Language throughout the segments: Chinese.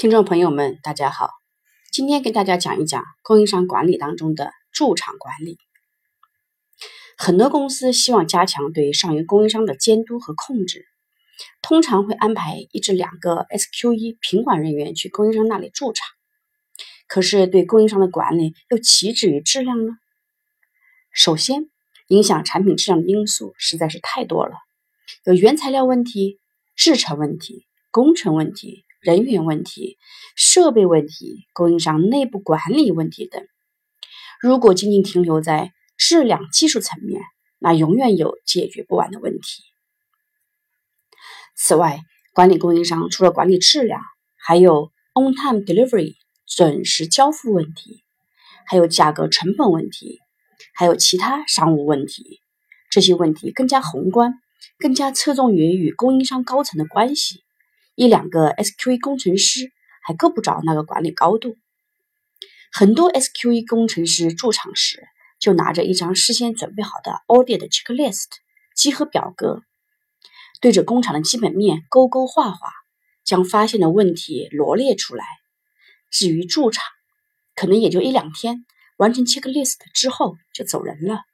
听众朋友们，大家好，今天跟大家讲一讲供应商管理当中的驻场管理。很多公司希望加强对上游供应商的监督和控制，通常会安排一至两个 SQE 品管人员去供应商那里驻场。可是对供应商的管理又岂止于质量呢？首先，影响产品质量的因素实在是太多了，有原材料问题、制成问题、工程问题。人员问题、设备问题、供应商内部管理问题等，如果仅仅停留在质量技术层面，那永远有解决不完的问题。此外，管理供应商除了管理质量，还有 on-time delivery 准时交付问题，还有价格成本问题，还有其他商务问题。这些问题更加宏观，更加侧重于与供应商高层的关系。一两个 SQE 工程师还够不着那个管理高度。很多 SQE 工程师驻场时，就拿着一张事先准备好的 audit checklist 集合表格，对着工厂的基本面勾勾画画，将发现的问题罗列出来。至于驻场，可能也就一两天，完成 checklist 之后就走人了，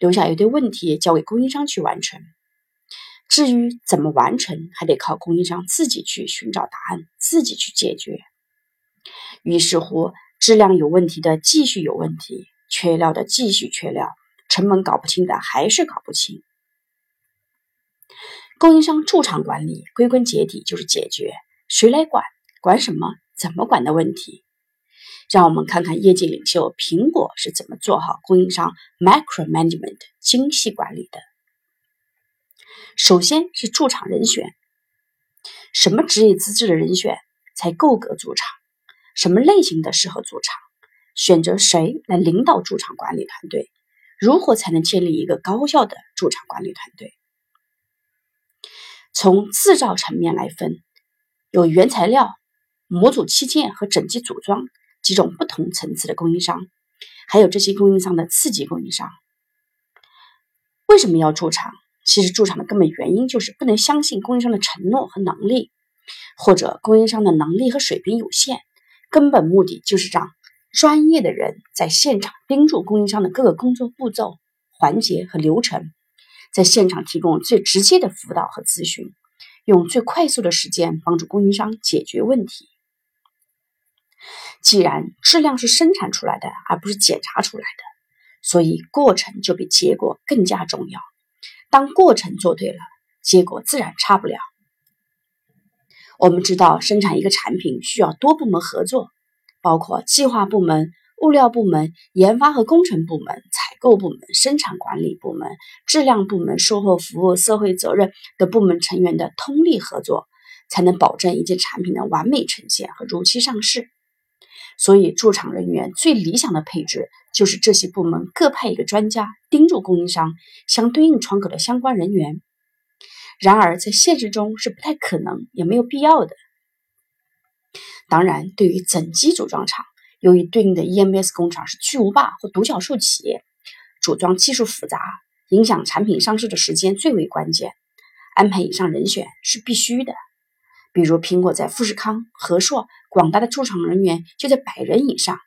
留下一堆问题交给供应商去完成。至于怎么完成，还得靠供应商自己去寻找答案，自己去解决。于是乎，质量有问题的继续有问题，缺料的继续缺料，成本搞不清的还是搞不清。供应商驻场管理，归根结底就是解决谁来管、管什么、怎么管的问题。让我们看看业界领袖苹果是怎么做好供应商 micro management 精细管理的。首先是驻场人选，什么职业资质的人选才够格驻场？什么类型的适合驻场？选择谁来领导驻场管理团队？如何才能建立一个高效的驻场管理团队？从制造层面来分，有原材料、模组器件和整机组装几种不同层次的供应商，还有这些供应商的次级供应商。为什么要驻场？其实驻场的根本原因就是不能相信供应商的承诺和能力，或者供应商的能力和水平有限。根本目的就是让专业的人在现场盯住供应商的各个工作步骤、环节和流程，在现场提供最直接的辅导和咨询，用最快速的时间帮助供应商解决问题。既然质量是生产出来的，而不是检查出来的，所以过程就比结果更加重要。当过程做对了，结果自然差不了。我们知道，生产一个产品需要多部门合作，包括计划部门、物料部门、研发和工程部门、采购部门、生产管理部门、质量部门、售后服务、社会责任的部门成员的通力合作，才能保证一件产品的完美呈现和如期上市。所以，驻场人员最理想的配置就是这些部门各派一个专家盯住供应商相对应窗口的相关人员。然而，在现实中是不太可能也没有必要的。当然，对于整机组装厂，由于对应的 EMS 工厂是巨无霸或独角兽企业，组装技术复杂，影响产品上市的时间最为关键，安排以上人选是必须的。比如，苹果在富士康、和硕、广大的驻场人员就在百人以上。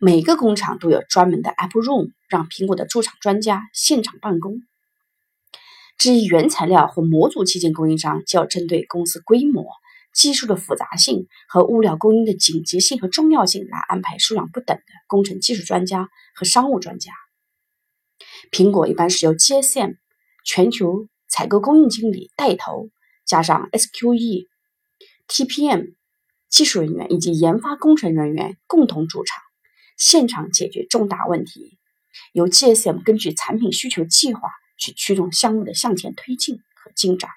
每个工厂都有专门的 App Room，让苹果的驻场专家现场办公。至于原材料或模组器件供应商，就要针对公司规模、技术的复杂性和物料供应的紧急性和重要性来安排数量不等的工程技术专家和商务专家。苹果一般是由 GSM 全球采购供应经理带头。加上 SQE、TPM 技术人员以及研发工程人员共同驻场，现场解决重大问题。由 GSM 根据产品需求计划去驱动项目的向前推进和进展。